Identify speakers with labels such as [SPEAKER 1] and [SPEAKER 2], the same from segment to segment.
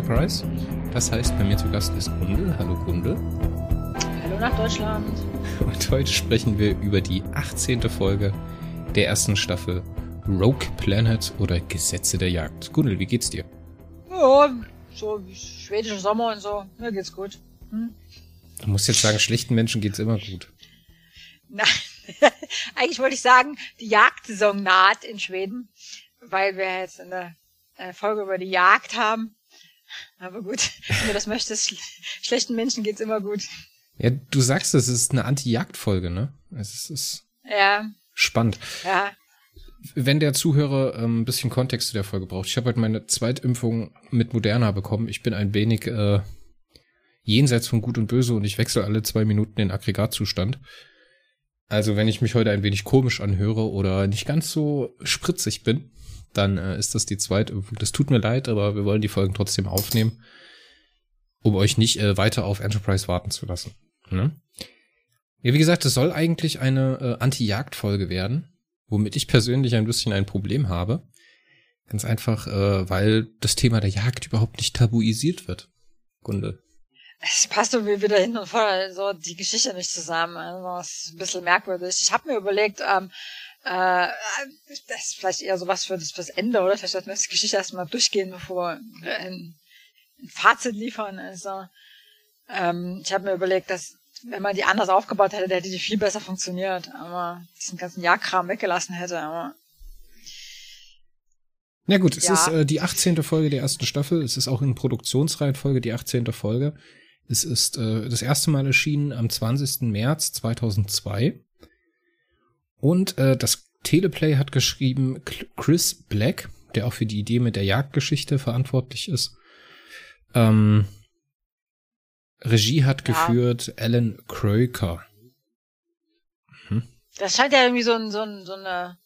[SPEAKER 1] Enterprise. Das heißt, bei mir zu Gast ist Gundel. Hallo Gundel.
[SPEAKER 2] Hallo nach Deutschland.
[SPEAKER 1] Und heute sprechen wir über die 18. Folge der ersten Staffel Rogue Planet oder Gesetze der Jagd. Gundel, wie geht's dir?
[SPEAKER 2] Ja, so wie schwedischer Sommer und so. Mir geht's gut. Hm?
[SPEAKER 1] Du musst jetzt sagen, schlechten Menschen geht's immer gut.
[SPEAKER 2] Nein, eigentlich wollte ich sagen, die Jagdsaison naht in Schweden, weil wir jetzt eine, eine Folge über die Jagd haben. Aber gut, wenn du das möchtest, schlechten Menschen geht's immer gut.
[SPEAKER 1] Ja, du sagst, es ist eine Anti-Jagd-Folge, ne? Es ist
[SPEAKER 2] Ja,
[SPEAKER 1] spannend.
[SPEAKER 2] ja.
[SPEAKER 1] Wenn der Zuhörer ähm, ein bisschen Kontext zu der Folge braucht, ich habe heute meine Zweitimpfung mit Moderna bekommen. Ich bin ein wenig äh, jenseits von Gut und Böse und ich wechsle alle zwei Minuten den Aggregatzustand. Also wenn ich mich heute ein wenig komisch anhöre oder nicht ganz so spritzig bin, dann äh, ist das die Zweitimpfung. Das tut mir leid, aber wir wollen die Folgen trotzdem aufnehmen, um euch nicht äh, weiter auf Enterprise warten zu lassen. Ne? Ja, wie gesagt, es soll eigentlich eine äh, Anti-Jagd-Folge werden, womit ich persönlich ein bisschen ein Problem habe. Ganz einfach, äh, weil das Thema der Jagd überhaupt nicht tabuisiert wird. Gunde.
[SPEAKER 2] Es passt irgendwie wieder hin und vor so die Geschichte nicht zusammen. Also das ist ein bisschen merkwürdig. Ich habe mir überlegt, ähm, äh, das ist vielleicht eher sowas für das, fürs Ende, oder? Vielleicht sollten wir die Geschichte erstmal durchgehen, bevor wir ein, ein Fazit liefern. Also, ähm, ich habe mir überlegt, dass wenn man die anders aufgebaut hätte, hätte die viel besser funktioniert. Aber diesen ganzen Jagdkram weggelassen hätte. Aber
[SPEAKER 1] Na gut, es
[SPEAKER 2] Ja.
[SPEAKER 1] ist äh, die 18. Folge der ersten Staffel. Es ist auch in Produktionsreihenfolge die 18. Folge. Es ist äh, das erste Mal erschienen am 20. März 2002. Und äh, das Teleplay hat geschrieben Chris Black, der auch für die Idee mit der Jagdgeschichte verantwortlich ist. Ähm, Regie hat
[SPEAKER 2] Ja.
[SPEAKER 1] geführt Alan Croker.
[SPEAKER 2] das scheint ja irgendwie so ein, so ein, so eine,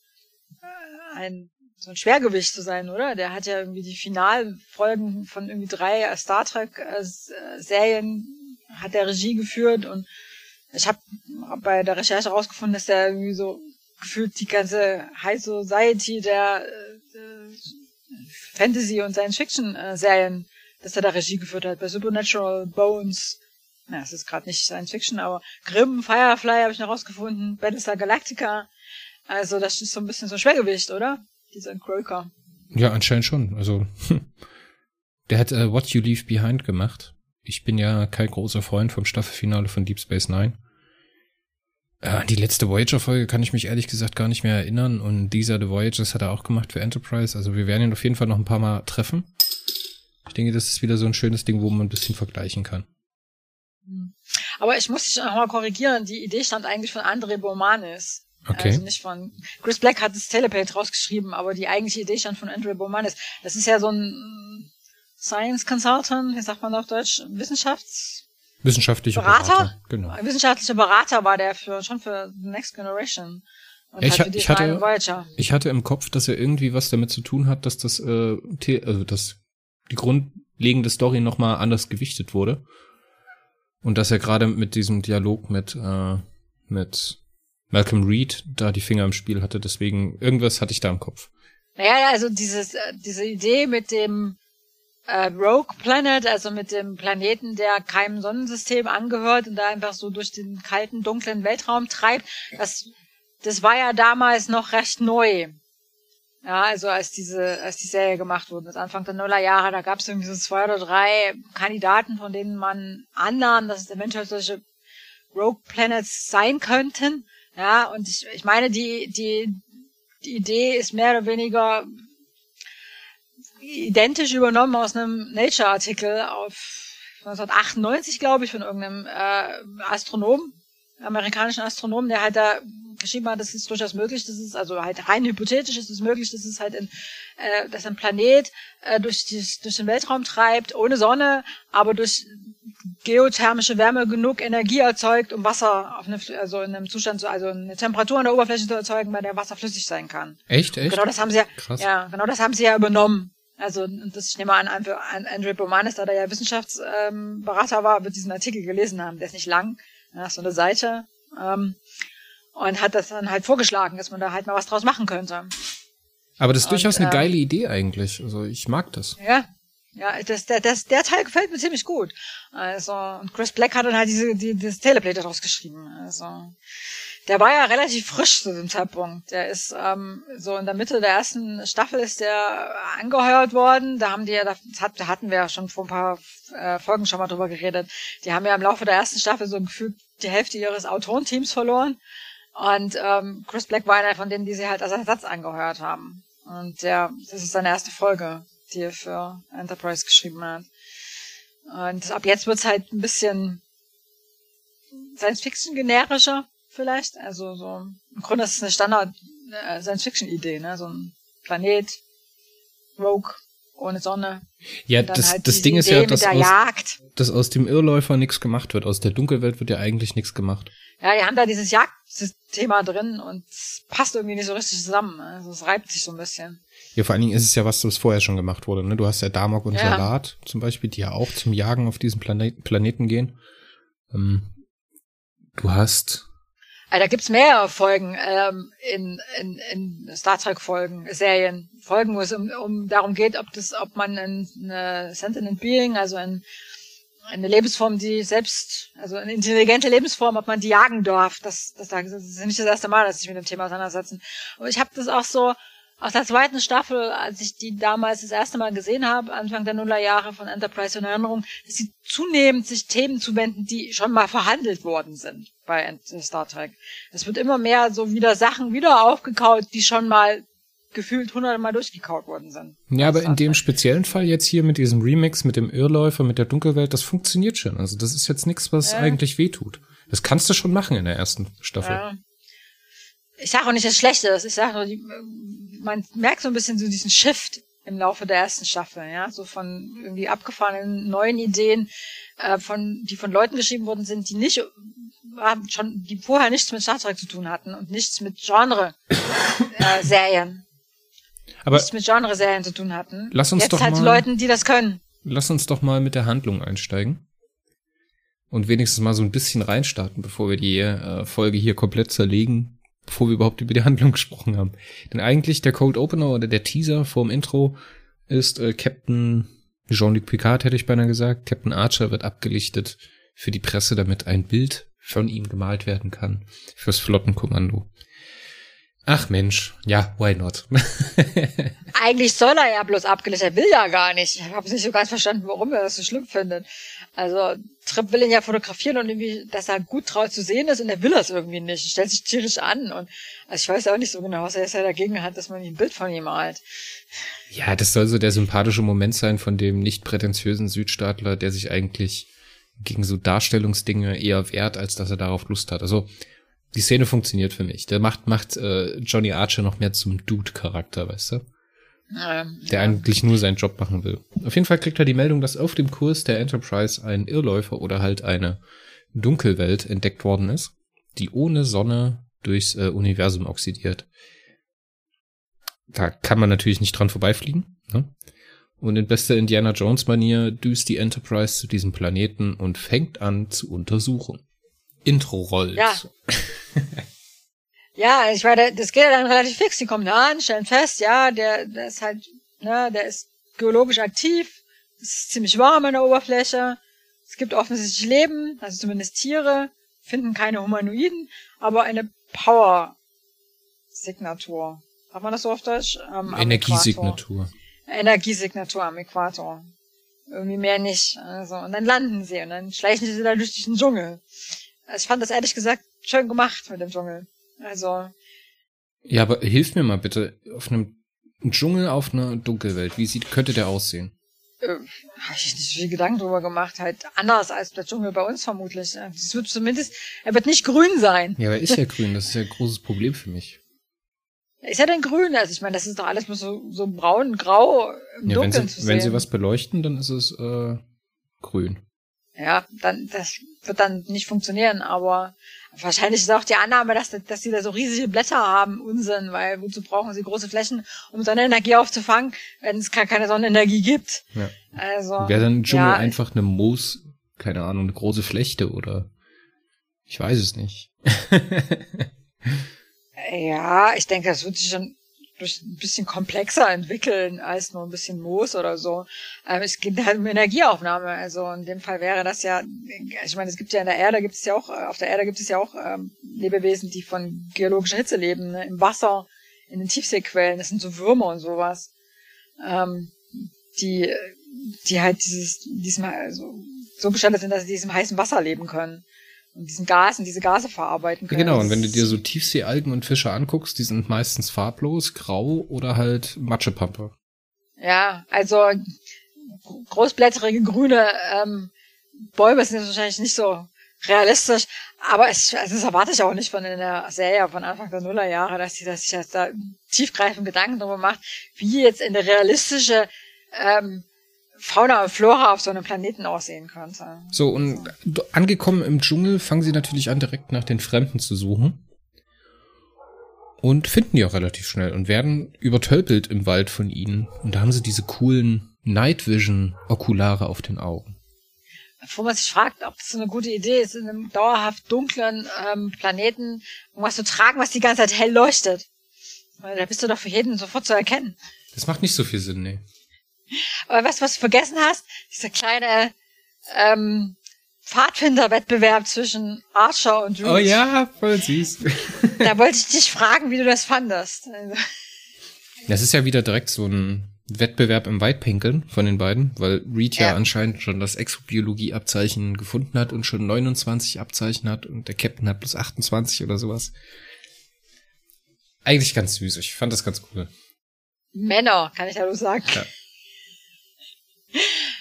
[SPEAKER 2] ein, so ein Schwergewicht zu sein, oder? Der hat ja irgendwie die Finalfolgen von irgendwie drei Star Trek äh, äh, Serien hat der Regie geführt und ich habe bei der Recherche herausgefunden, dass der irgendwie so gefühlt die ganze High Society der äh, äh, Fantasy und Science Fiction äh, Serien, dass er da Regie geführt hat bei Supernatural, Bones, na, es ist gerade nicht Science Fiction, aber Grimm, Firefly habe ich noch rausgefunden, Battlestar Galactica. Also das ist so ein bisschen so ein Schwergewicht, oder? Dieser Croker.
[SPEAKER 1] Ja, anscheinend schon. Also, der hat äh, What You Leave Behind gemacht. Ich bin ja kein großer Freund vom Staffelfinale von Deep Space Nine. Äh, An die letzte Voyager-Folge kann ich mich ehrlich gesagt gar nicht mehr erinnern. Und dieser The Voyagers hat er auch gemacht für Enterprise. Also wir werden ihn auf jeden Fall noch ein paar Mal treffen. Ich denke, das ist wieder so ein schönes Ding, wo man ein bisschen vergleichen kann.
[SPEAKER 2] Aber ich muss dich noch mal korrigieren, die Idee stammt eigentlich von André Bomanis.
[SPEAKER 1] Okay.
[SPEAKER 2] Also nicht von Chris Black hat das Telepage rausgeschrieben, aber die eigentliche Idee stand von Andrew Bomanis. Das ist ja so ein Science Consultant, wie sagt man auf Deutsch, Wissenschafts
[SPEAKER 1] Wissenschaftlicher
[SPEAKER 2] Berater?
[SPEAKER 1] Berater. Genau.
[SPEAKER 2] wissenschaftlicher Berater war der für schon für The Next Generation. Und
[SPEAKER 1] Ja, ich
[SPEAKER 2] halt
[SPEAKER 1] ich hatte-
[SPEAKER 2] Voyager.
[SPEAKER 1] Ich hatte im Kopf, dass er irgendwie was damit zu tun hat, dass das, äh, also dass die grundlegende Story nochmal anders gewichtet wurde. Und dass er gerade mit diesem Dialog mit, äh, mit Malcolm Reed da die Finger im Spiel hatte. Deswegen, irgendwas hatte ich da im Kopf.
[SPEAKER 2] Naja, also dieses, äh, diese Idee mit dem äh, Rogue Planet, also mit dem Planeten, der keinem Sonnensystem angehört und da einfach so durch den kalten, dunklen Weltraum treibt, das, das war ja damals noch recht neu. Ja, also als diese, als die Serie gemacht wurde, das Anfang der Nullerjahre, da gab es irgendwie so zwei oder drei Kandidaten, von denen man annahm, dass es eventuell solche Rogue Planets sein könnten. Ja, und ich, ich meine, die, die, die Idee ist mehr oder weniger identisch übernommen aus einem Nature-Artikel auf 1998, glaube ich, von irgendeinem äh, Astronom, amerikanischen Astronomen, der halt da geschrieben hat, das ist durchaus möglich, das ist also halt rein hypothetisch ist es möglich, dass es halt in, äh, dass ein Planet äh, durch, die, durch den Weltraum treibt, ohne Sonne, aber durch geothermische Wärme genug Energie erzeugt, um Wasser auf eine, also in einem Zustand, zu, also eine Temperatur an der Oberfläche zu erzeugen, bei der Wasser flüssig sein kann.
[SPEAKER 1] Echt, echt?
[SPEAKER 2] Genau das haben sie ja,
[SPEAKER 1] Krass.
[SPEAKER 2] ja, genau das haben sie ja übernommen. Also und das, ich nehme an, an, an Andrew Bomanis, da der ja Wissenschaftsberater ähm, war, wird diesen Artikel gelesen haben. Der ist nicht lang, ja, so eine Seite. Ähm, und hat das dann halt vorgeschlagen, dass man da halt mal was draus machen könnte.
[SPEAKER 1] Aber das ist und, durchaus eine äh, geile Idee eigentlich. Also ich mag das.
[SPEAKER 2] Ja, ja, das, der, das, der Teil gefällt mir ziemlich gut. Also, und Chris Black hat dann halt diese, die, dieses Teleplay daraus geschrieben. Also, der war ja relativ frisch zu dem Zeitpunkt. Der ist ähm, so in der Mitte der ersten Staffel ist der angeheuert worden. Da haben die ja, das da hatten wir ja schon vor ein paar äh, Folgen schon mal drüber geredet. Die haben ja im Laufe der ersten Staffel so gefühlt die Hälfte ihres Autorenteams verloren. Und ähm, Chris Black war einer von denen, die sie halt als Ersatz angeheuert haben. Und ja, das ist seine erste Folge die er für Enterprise geschrieben hat. Und ab jetzt wird's halt ein bisschen Science-Fiction generischer vielleicht. Also so im Grunde ist es eine Standard äh, ne? So ein Planet, Rogue, ohne Sonne.
[SPEAKER 1] Ja, das, halt das Ding ist ja, dass aus, dass aus dem Irrläufer nichts gemacht wird. Aus der Dunkelwelt wird ja eigentlich nichts gemacht.
[SPEAKER 2] Ja, die haben da dieses Jagdthema drin und es passt irgendwie nicht so richtig zusammen. Also es reibt sich so ein bisschen.
[SPEAKER 1] Ja, vor allen Dingen ist es ja was, das vorher schon gemacht wurde. Ne? Du hast ja Damok und ja. Salat zum Beispiel, die ja auch zum Jagen auf diesen Planet Planeten gehen. Ähm, du hast.
[SPEAKER 2] Also, da gibt's mehrere Folgen ähm, in, in, in Star Trek Folgen, Serien, Folgen, wo es um, um darum geht, ob das, ob man ein, eine Sentient Being, also ein, eine Lebensform, die selbst, also eine intelligente Lebensform, ob man die jagen darf. Das, das, das ist nicht das erste Mal, dass ich mit dem Thema auseinandersetzen. Und ich habe das auch so aus der zweiten Staffel, als ich die damals das erste Mal gesehen habe, Anfang der Nullerjahre von Enterprise in Erinnerung, dass sie zunehmend sich Themen zuwenden, die schon mal verhandelt worden sind bei Star Trek. Es wird immer mehr so wieder Sachen wieder aufgekaut, die schon mal gefühlt hundertmal durchgekaut worden sind.
[SPEAKER 1] Ja, aber in dem speziellen Fall jetzt hier mit diesem Remix, mit dem Irrläufer, mit der Dunkelwelt, das funktioniert schon. Also das ist jetzt nichts, was ja. eigentlich wehtut. Das kannst du schon machen in der ersten Staffel. Ja
[SPEAKER 2] ich sage auch nicht das Schlechte, ich sage nur, die, man merkt so ein bisschen so diesen Shift im Laufe der ersten Staffel, ja, so von irgendwie abgefahrenen neuen Ideen, äh, von die von Leuten geschrieben worden sind, die nicht haben schon, die vorher nichts mit Star Trek zu tun hatten und nichts mit Genre äh, Serien,
[SPEAKER 1] aber
[SPEAKER 2] nichts mit Genre Serien zu tun hatten.
[SPEAKER 1] Lass uns
[SPEAKER 2] Jetzt
[SPEAKER 1] doch
[SPEAKER 2] halt
[SPEAKER 1] mal,
[SPEAKER 2] Leuten, die das können.
[SPEAKER 1] Lass uns doch mal mit der Handlung einsteigen und wenigstens mal so ein bisschen reinstarten, bevor wir die äh, Folge hier komplett zerlegen bevor wir überhaupt über die Handlung gesprochen haben. Denn eigentlich der Cold Opener oder der Teaser vorm Intro ist äh, Captain Jean-Luc Picard, hätte ich beinahe gesagt. Captain Archer wird abgelichtet für die Presse, damit ein Bild von ihm gemalt werden kann. Fürs Flottenkommando. Ach Mensch, ja, why not?
[SPEAKER 2] Eigentlich soll er ja bloß abgelichtet, er will ja gar nicht. Ich habe nicht so ganz verstanden, warum er das so schlimm findet. Also Trip will ihn ja fotografieren und irgendwie, dass er gut drauf zu sehen ist und er will das irgendwie nicht. Stellt sich tierisch an und also ich weiß auch nicht so genau, was er jetzt ja dagegen hat, dass man ein Bild von ihm malt.
[SPEAKER 1] Ja, das soll so der sympathische Moment sein von dem nicht prätentiösen Südstaatler, der sich eigentlich gegen so Darstellungsdinge eher wehrt, als dass er darauf Lust hat. Also die Szene funktioniert für mich. Der macht, macht äh, Johnny Archer noch mehr zum Dude-Charakter, weißt du? Ähm, der ja. eigentlich nur seinen Job machen will. Auf jeden Fall kriegt er die Meldung, dass auf dem Kurs der Enterprise ein Irrläufer oder halt eine Dunkelwelt entdeckt worden ist, die ohne Sonne durchs äh, Universum oxidiert. Da kann man natürlich nicht dran vorbeifliegen. Ne? Und in bester Indiana Jones Manier düst die Enterprise zu diesem Planeten und fängt an zu untersuchen. Intro rollt.
[SPEAKER 2] Ja. ja, ich meine, das geht ja dann relativ fix. Die kommen da an, stellen fest, ja, der, der ist halt, ne, der ist geologisch aktiv. Es ist ziemlich warm an der Oberfläche. Es gibt offensichtlich Leben, also zumindest Tiere, finden keine Humanoiden, aber eine Power-Signatur. Hat man das so auf Deutsch?
[SPEAKER 1] Ähm, Energiesignatur.
[SPEAKER 2] Energiesignatur am Äquator. Irgendwie mehr nicht. Also, und dann landen sie und dann schleichen sie da durch den Dschungel. Also ich fand das ehrlich gesagt schön gemacht mit dem Dschungel. Also.
[SPEAKER 1] Ja, aber hilf mir mal bitte, auf einem Dschungel auf einer Dunkelwelt, wie sieht, könnte der aussehen?
[SPEAKER 2] Äh, Habe ich nicht so viel Gedanken drüber gemacht. Halt anders als der Dschungel bei uns vermutlich. Es wird zumindest, er wird nicht grün sein.
[SPEAKER 1] Ja, aber ist ja grün, das ist ja ein großes Problem für mich.
[SPEAKER 2] Ist ja denn grün? Also ich meine, das ist doch alles nur so, so braun, grau im ja, Dunkeln
[SPEAKER 1] wenn sie, zu sehen. Wenn sie was beleuchten, dann ist es äh, grün.
[SPEAKER 2] Ja, dann das wird dann nicht funktionieren, aber wahrscheinlich ist auch die Annahme, dass, dass sie da so riesige Blätter haben, Unsinn, weil wozu brauchen sie große Flächen, um Sonnenenergie aufzufangen, wenn es keine Sonnenenergie gibt. Ja. Also.
[SPEAKER 1] Wäre dann Dschungel ja, einfach eine Moos, keine Ahnung, eine große Flechte oder ich weiß es nicht.
[SPEAKER 2] ja, ich denke, das wird sich schon ein bisschen komplexer entwickeln als nur ein bisschen Moos oder so. Ähm, es geht halt um Energieaufnahme. Also in dem Fall wäre das ja, ich meine, es gibt ja in der Erde gibt es ja auch, auf der Erde gibt es ja auch ähm, Lebewesen, die von geologischer Hitze leben, ne? im Wasser, in den Tiefseequellen. Das sind so Würmer und sowas, ähm, die, die halt dieses, diesmal also so bestattet sind, dass sie diesem heißen Wasser leben können und diesen Gas und diese Gase verarbeiten können.
[SPEAKER 1] Genau, und wenn du dir so Tiefseealgen und Fische anguckst, die sind meistens farblos, grau oder halt Matschepampe.
[SPEAKER 2] Ja, also großblätterige grüne ähm, Bäume sind jetzt wahrscheinlich nicht so realistisch, aber es, also das erwarte ich auch nicht von der Serie von Anfang der Nullerjahre, dass sie sich jetzt da tiefgreifend Gedanken darüber macht, wie jetzt eine realistische ähm, Fauna und Flora auf so einem Planeten aussehen könnte.
[SPEAKER 1] So, und angekommen im Dschungel fangen sie natürlich an, direkt nach den Fremden zu suchen. Und finden die auch relativ schnell und werden übertölpelt im Wald von ihnen. Und da haben sie diese coolen Night Vision Okulare auf den Augen.
[SPEAKER 2] Wo man sich fragt, ob das eine gute Idee ist, in einem dauerhaft dunklen ähm, Planeten irgendwas zu tragen, was die ganze Zeit hell leuchtet. Weil da bist du doch für jeden sofort zu erkennen.
[SPEAKER 1] Das macht nicht so viel Sinn, nee.
[SPEAKER 2] Aber was, was du vergessen hast, dieser kleine ähm, Pfadfinderwettbewerb zwischen Archer und
[SPEAKER 1] Reed. Oh ja, voll süß.
[SPEAKER 2] da wollte ich dich fragen, wie du das fandest.
[SPEAKER 1] Das ist ja wieder direkt so ein Wettbewerb im Weitpinkeln von den beiden, weil Reed ja, ja anscheinend schon das Exobiologie-Abzeichen gefunden hat und schon 29 Abzeichen hat und der Captain hat plus 28 oder sowas. Eigentlich ganz süß. Ich fand das ganz cool.
[SPEAKER 2] Männer, kann ich ja nur sagen. Ja.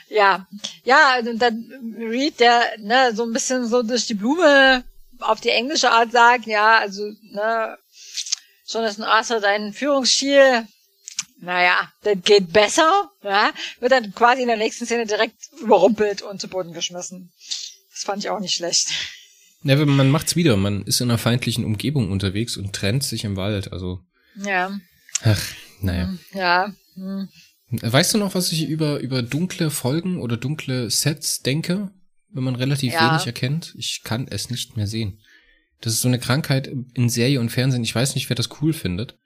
[SPEAKER 2] Ja, ja, und dann Reed, der ne, so ein bisschen so durch die Blume auf die englische Art sagt, ja, also, ne, Jonathan Arthur, dein Führungsstil, naja, das geht besser, ja, wird dann quasi in der nächsten Szene direkt überrumpelt und zu Boden geschmissen. Das fand ich auch nicht schlecht.
[SPEAKER 1] Ja, man macht's wieder. Man ist in einer feindlichen Umgebung unterwegs und trennt sich im Wald, also.
[SPEAKER 2] Ja.
[SPEAKER 1] Ach, naja.
[SPEAKER 2] Ja. Hm.
[SPEAKER 1] Weißt du noch, was ich über, über dunkle Folgen oder dunkle Sets denke, wenn man relativ ja. wenig erkennt? Ich kann es nicht mehr sehen. Das ist so eine Krankheit in Serie und Fernsehen. Ich weiß nicht, wer das cool findet.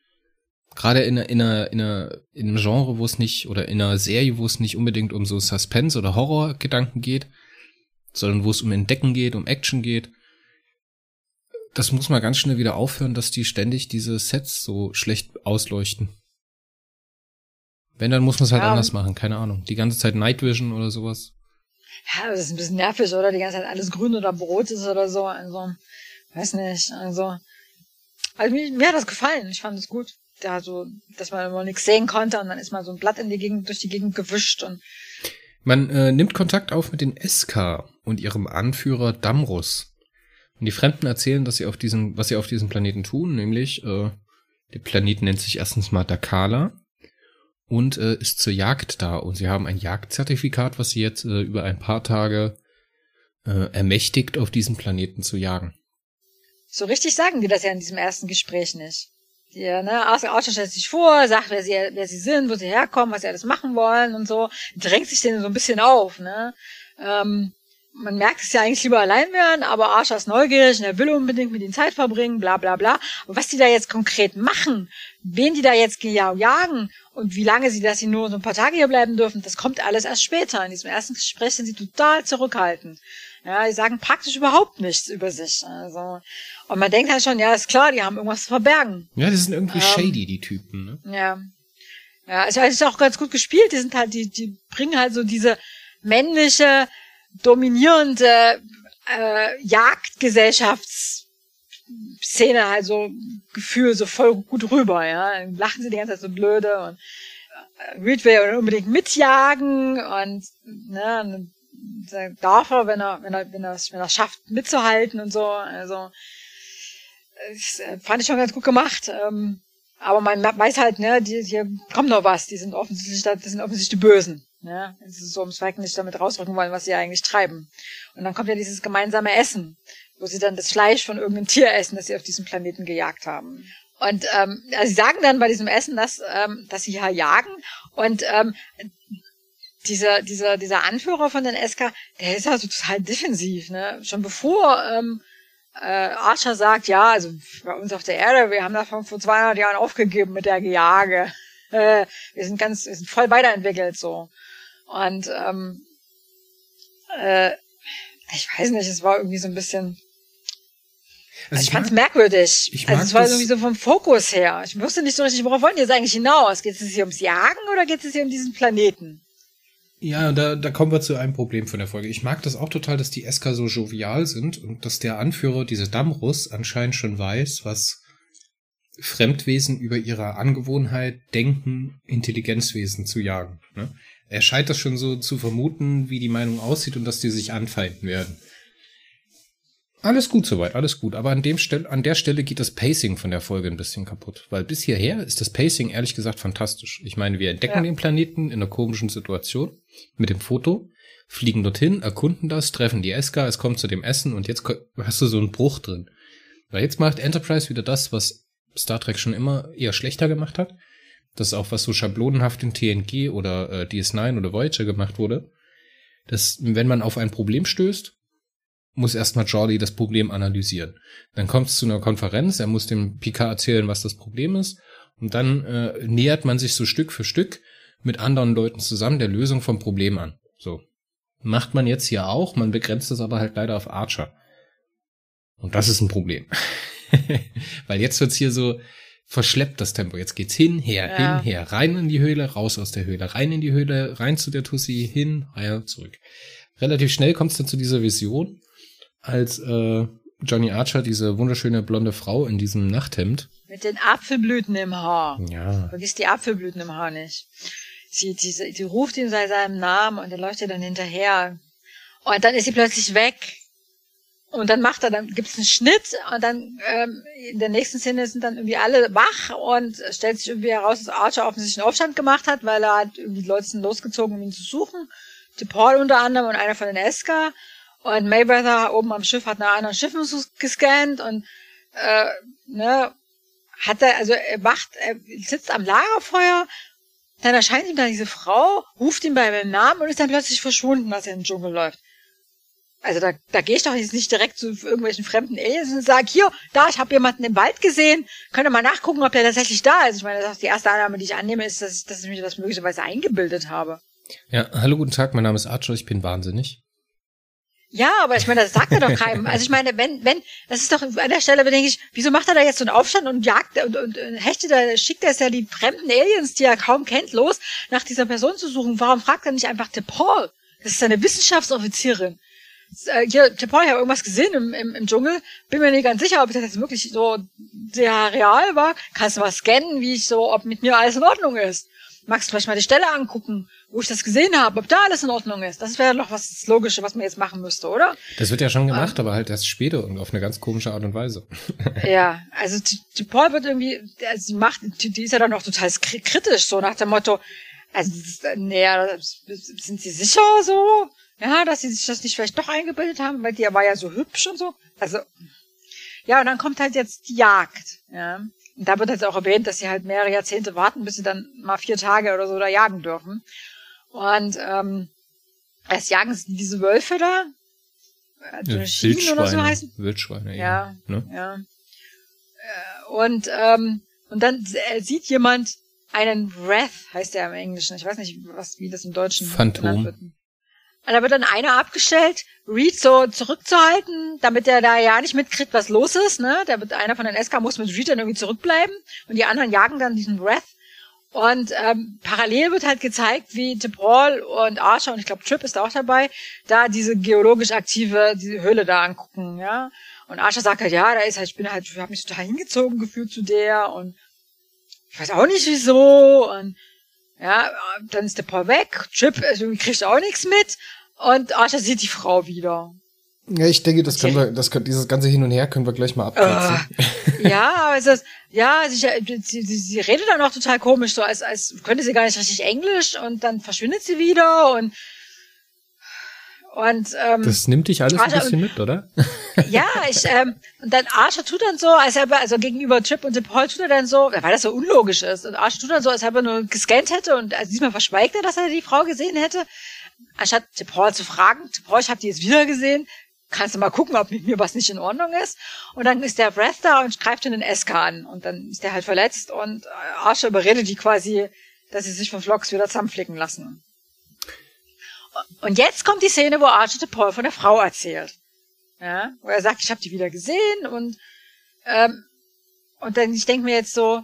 [SPEAKER 1] Gerade in einer, in einer, in einer, in einem Genre, wo es nicht, oder in einer Serie, wo es nicht unbedingt um so Suspense oder Horrorgedanken geht, sondern wo es um Entdecken geht, um Action geht. Das muss mal ganz schnell wieder aufhören, dass die ständig diese Sets so schlecht ausleuchten. Wenn, dann muss man es halt ja. anders machen, keine Ahnung. Die ganze Zeit Night Vision oder sowas.
[SPEAKER 2] Ja, das ist ein bisschen nervig, oder? Die ganze Zeit alles grün oder rot ist oder so. Also, weiß nicht. Also, also mir, mir hat das gefallen. Ich fand es gut. Da so, dass man immer nichts sehen konnte und dann ist mal so ein Blatt in die Gegend, durch die Gegend gewischt und.
[SPEAKER 1] Man äh, nimmt Kontakt auf mit den SK und ihrem Anführer Damrus. Und die Fremden erzählen, dass sie auf diesem, was sie auf diesem Planeten tun, nämlich, äh, der Planet nennt sich erstens mal Dakala und äh, ist zur Jagd da. Und sie haben ein Jagdzertifikat, was sie jetzt äh, über ein paar Tage äh, ermächtigt, auf diesem Planeten zu jagen.
[SPEAKER 2] So richtig sagen die das ja in diesem ersten Gespräch nicht. Die, ne, Archer stellt sich vor, sagt, wer sie, wer sie sind, wo sie herkommen, was sie alles machen wollen und so. Drängt sich denen so ein bisschen auf, ne. Ähm, man merkt es ja eigentlich lieber allein werden, aber Archer ist neugierig und er will unbedingt mit ihnen Zeit verbringen, bla bla bla. Und was die da jetzt konkret machen, wen die da jetzt jagen und wie lange sie, dass sie nur so ein paar Tage hier bleiben dürfen, das kommt alles erst später. In diesem ersten Gespräch sind sie total zurückhaltend. Ja, die sagen praktisch überhaupt nichts über sich. Also, und man denkt halt schon, ja, ist klar, die haben irgendwas zu verbergen.
[SPEAKER 1] Ja, die sind irgendwie ähm, shady, die Typen, ne?
[SPEAKER 2] Ja. Ja, also es ist auch ganz gut gespielt. Die sind halt, die, die bringen halt so diese männliche, dominierende äh, Jagdgesellschaftsszene halt so Gefühl so voll gut rüber, ja. Dann lachen sie die ganze Zeit so blöde und äh, Reed will ja unbedingt mitjagen und ne, darf er, wenn er, wenn er, wenn er, wenn er schafft, mitzuhalten und so. Also äh, fand ich schon ganz gut gemacht. Ähm, aber man weiß halt, ne, die, hier kommt noch was. Die sind offensichtlich, das sind offensichtlich die Bösen. Ja, es ist so ums Zweck nicht damit rausrücken wollen, was sie eigentlich treiben. Und dann kommt ja dieses gemeinsame Essen, wo sie dann das Fleisch von irgendeinem Tier essen, das sie auf diesem Planeten gejagt haben. Und ähm, also sie sagen dann bei diesem Essen, dass, ähm, dass sie ja jagen. Und ähm, dieser, dieser, dieser Anführer von den SK, der ist also total defensiv, ne? Schon bevor ähm, äh, Archer sagt, ja, also bei uns auf der Erde, wir haben davon vor 200 Jahren aufgegeben mit der Gejage. Äh, wir sind ganz, wir sind voll weiterentwickelt so. Und ähm, äh, ich weiß nicht, es war irgendwie so ein bisschen. Also ich, ich fand's merkwürdig. Ich also es war irgendwie so vom Fokus her. Ich wusste nicht so richtig, worauf wollen die jetzt eigentlich hinaus? Geht es hier ums Jagen oder geht es hier um diesen Planeten?
[SPEAKER 1] Ja, da, da kommen wir zu einem Problem von der Folge. Ich mag das auch total, dass die Eska so jovial sind und dass der Anführer, diese Damrus, anscheinend schon weiß, was Fremdwesen über ihre Angewohnheit, Denken, Intelligenzwesen zu jagen. Ne? Er scheint das schon so zu vermuten, wie die Meinung aussieht und dass die sich anfeinden werden. Alles gut soweit, alles gut. Aber an, dem Stelle, an der Stelle geht das Pacing von der Folge ein bisschen kaputt. Weil bis hierher ist das Pacing ehrlich gesagt fantastisch. Ich meine, wir entdecken ja. den Planeten in einer komischen Situation mit dem Foto, fliegen dorthin, erkunden das, treffen die Eska, es kommt zu dem Essen und jetzt hast du so einen Bruch drin. Weil jetzt macht Enterprise wieder das, was Star Trek schon immer eher schlechter gemacht hat. Das ist auch was so schablonenhaft in TNG oder äh, DS9 oder Voyager gemacht wurde. Dass, wenn man auf ein Problem stößt, muss erstmal Jordi das Problem analysieren. Dann kommt es zu einer Konferenz, er muss dem Picard erzählen, was das Problem ist. Und dann äh, nähert man sich so Stück für Stück mit anderen Leuten zusammen der Lösung vom Problem an. So. Macht man jetzt hier auch, man begrenzt es aber halt leider auf Archer. Und das ist ein Problem. Weil jetzt wird's hier so verschleppt, das Tempo. Jetzt geht's hin, her, ja. hin, her, rein in die Höhle, raus aus der Höhle, rein in die Höhle, rein zu der Tussi, hin, rein, zurück. Relativ schnell kommt's dann zu dieser Vision, als äh, Johnny Archer, diese wunderschöne blonde Frau in diesem Nachthemd.
[SPEAKER 2] Mit den Apfelblüten im Haar.
[SPEAKER 1] Ja.
[SPEAKER 2] Vergiss die Apfelblüten im Haar nicht. Sie, die, die ruft ihn bei seinem Namen und er leuchtet dann hinterher. Und dann ist sie plötzlich weg. Und dann macht er, dann gibt's einen Schnitt und dann ähm, in der nächsten Szene sind dann irgendwie alle wach und stellt sich irgendwie heraus, dass Archer offensichtlich einen Aufstand gemacht hat, weil er hat irgendwie die Leute losgezogen, um ihn zu suchen. Die Paul unter anderem und einer von den Eska. Und Mayweather oben am Schiff hat nach anderen Schiffen gescannt und äh, ne, hat er, also er wacht, er sitzt am Lagerfeuer, dann erscheint ihm da diese Frau, ruft ihn bei seinem Namen und ist dann plötzlich verschwunden, als er in den Dschungel läuft. Also da, da gehe ich doch jetzt nicht direkt zu irgendwelchen fremden Aliens und sage, hier, da, ich habe jemanden im Wald gesehen, könnt ihr mal nachgucken, ob der tatsächlich da ist. Ich meine, das ist die erste Annahme, die ich annehme, ist, dass ich, dass ich mir das möglicherweise eingebildet habe.
[SPEAKER 1] Ja, hallo, guten Tag, mein Name ist Archer, ich bin wahnsinnig.
[SPEAKER 2] Ja, aber ich meine, das sagt er doch keinem. Also ich meine, wenn, wenn, das ist doch an der Stelle, denke ich, wieso macht er da jetzt so einen Aufstand und jagt und, und, und hechtet er, schickt er es ja die fremden Aliens, die er kaum kennt, los, nach dieser Person zu suchen? Warum fragt er nicht einfach Paul? Das ist eine Wissenschaftsoffizierin. Äh, hier, Paul, ich habe irgendwas gesehen im, im, im Dschungel. Bin mir nicht ganz sicher, ob das jetzt wirklich so sehr real war. Kannst du mal scannen, wie ich so, ob mit mir alles in Ordnung ist? Magst du vielleicht mal die Stelle angucken, wo ich das gesehen habe, ob da alles in Ordnung ist? Das wäre doch was Logische, was man jetzt machen müsste, oder?
[SPEAKER 1] Das wird ja schon gemacht, ähm, aber halt erst später und auf eine ganz komische Art und Weise.
[SPEAKER 2] ja, also die, Paul wird irgendwie, also sie macht, die, die ist ja dann auch total kritisch, so nach dem Motto, also, naja, sind sie sicher so? Ja, dass sie sich das nicht vielleicht doch eingebildet haben, weil die war ja so hübsch und so. Also, ja, und dann kommt halt jetzt die Jagd, ja. Und da wird jetzt auch erwähnt, dass sie halt mehrere Jahrzehnte warten, bis sie dann mal vier Tage oder so da jagen dürfen. Und ähm, erst jagen sie diese Wölfe da.
[SPEAKER 1] Äh, ja, Wildschweine, oder so heißen. Wildschweine,
[SPEAKER 2] ja. Ja, ne? ja. Äh, und, ähm, und dann sieht jemand einen Wrath, heißt der im Englischen. Ich weiß nicht, was, wie das im Deutschen
[SPEAKER 1] Phantom. wird.
[SPEAKER 2] Und da wird dann einer abgestellt, Reed so zurückzuhalten, damit er da ja nicht mitkriegt, was los ist. Ne? Der wird einer von den SK muss mit Reed dann irgendwie zurückbleiben und die anderen jagen dann diesen Wrath. Und ähm, parallel wird halt gezeigt, wie Paul und Archer und ich glaube Trip ist auch dabei, da diese geologisch aktive diese Höhle da angucken, ja. Und Archer sagt halt, ja, da ist halt, ich bin halt, ich habe mich total hingezogen gefühlt zu der und ich weiß auch nicht wieso und ja, dann ist der Paul weg, Trip also, kriegt auch nichts mit und Archer sieht die Frau wieder.
[SPEAKER 1] Ja, ich denke, das können wir, das können, dieses ganze Hin und Her können wir gleich mal abkürzen.
[SPEAKER 2] Uh, ja, aber es ist, ja, sie, sie, sie, sie redet dann auch total komisch, so als, als könnte sie gar nicht richtig Englisch und dann verschwindet sie wieder und und ähm,
[SPEAKER 1] das nimmt dich alles Archer ein bisschen mit, oder?
[SPEAKER 2] ja, ich ähm, und dann Archer tut dann so, als er also gegenüber Trip und Paul tut er dann so, weil das so unlogisch ist und Archer tut dann so, als ob er nur gescannt hätte und also diesmal verschweigt er, dass er die Frau gesehen hätte anstatt Paul zu fragen, Paul, ich habe die jetzt wieder gesehen, kannst du mal gucken, ob mit mir was nicht in Ordnung ist. Und dann ist der Breath da und greift in den SK an. Und dann ist der halt verletzt und Archer überredet die quasi, dass sie sich von Vlogs wieder zusammenflicken lassen. Und jetzt kommt die Szene, wo Archer de Paul von der Frau erzählt. Ja, wo er sagt, ich habe die wieder gesehen und ähm, und dann ich denke mir jetzt so,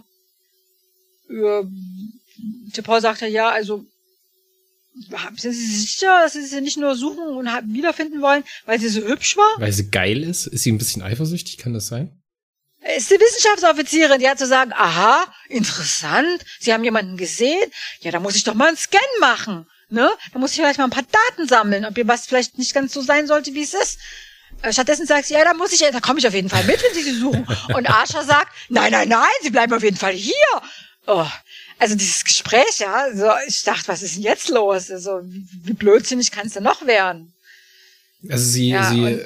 [SPEAKER 2] äh, de Paul sagt ja, ja, also sind Sie sicher, dass Sie sie nicht nur suchen und wiederfinden wollen, weil sie so hübsch war?
[SPEAKER 1] Weil sie geil ist? Ist sie ein bisschen eifersüchtig? Kann das sein?
[SPEAKER 2] Ist die Wissenschaftsoffizierin, die hat zu sagen, aha, interessant, Sie haben jemanden gesehen, ja, da muss ich doch mal einen Scan machen, ne? Da muss ich vielleicht mal ein paar Daten sammeln, ob ihr was vielleicht nicht ganz so sein sollte, wie es ist. Äh, stattdessen sagt sie, ja, da muss ich, da komme ich auf jeden Fall mit, wenn Sie sie suchen. Und Asha sagt, nein, nein, nein, Sie bleiben auf jeden Fall hier. Oh, also dieses Gespräch, ja, so, ich dachte, was ist denn jetzt los? Also, wie, wie blödsinnig kann es denn noch werden?
[SPEAKER 1] Also sie, ja, sie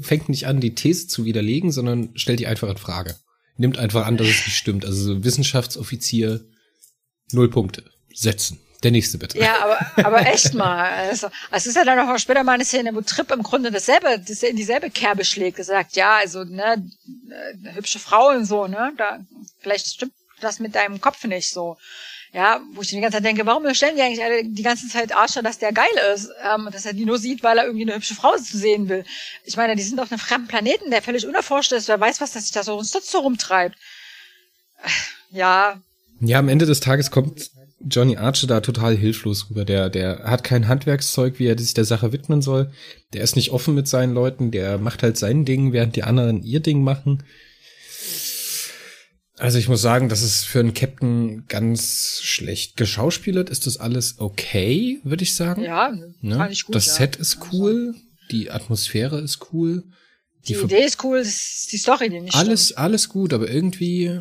[SPEAKER 1] fängt nicht an, die These zu widerlegen, sondern stellt die einfach in Frage. Nimmt einfach an, dass es nicht stimmt. Also so Wissenschaftsoffizier, null Punkte. Setzen. Der nächste bitte.
[SPEAKER 2] Ja, aber, aber echt mal. Also, es ist ja dann auch später mal eine Szene, wo Trip im Grunde dasselbe, das in dieselbe Kerbe schlägt. Er sagt, ja, also, ne, hübsche Frau und so, ne, da, vielleicht stimmt das mit deinem Kopf nicht so. Ja, wo ich die ganze Zeit denke, warum stellen die eigentlich alle die ganze Zeit Archer, dass der geil ist, ähm, dass er die nur sieht, weil er irgendwie eine hübsche Frau zu sehen will. Ich meine, die sind auf einem fremden Planeten, der völlig unerforscht ist. Wer weiß, was das sich da so uns so rumtreibt. Ja.
[SPEAKER 1] Ja, am Ende des Tages kommt Johnny Archer da total hilflos rüber. Der, der hat kein Handwerkszeug, wie er sich der Sache widmen soll. Der ist nicht offen mit seinen Leuten. Der macht halt sein Ding, während die anderen ihr Ding machen. Also ich muss sagen, das ist für einen Captain ganz schlecht geschauspielert. Ist das alles okay, würde ich sagen?
[SPEAKER 2] Ja, ne? fand ich gut.
[SPEAKER 1] Das ja. Set ist cool, die Atmosphäre ist cool.
[SPEAKER 2] Die, die Idee ist cool, die Story, die nicht
[SPEAKER 1] Alles, stimmt. alles gut, aber irgendwie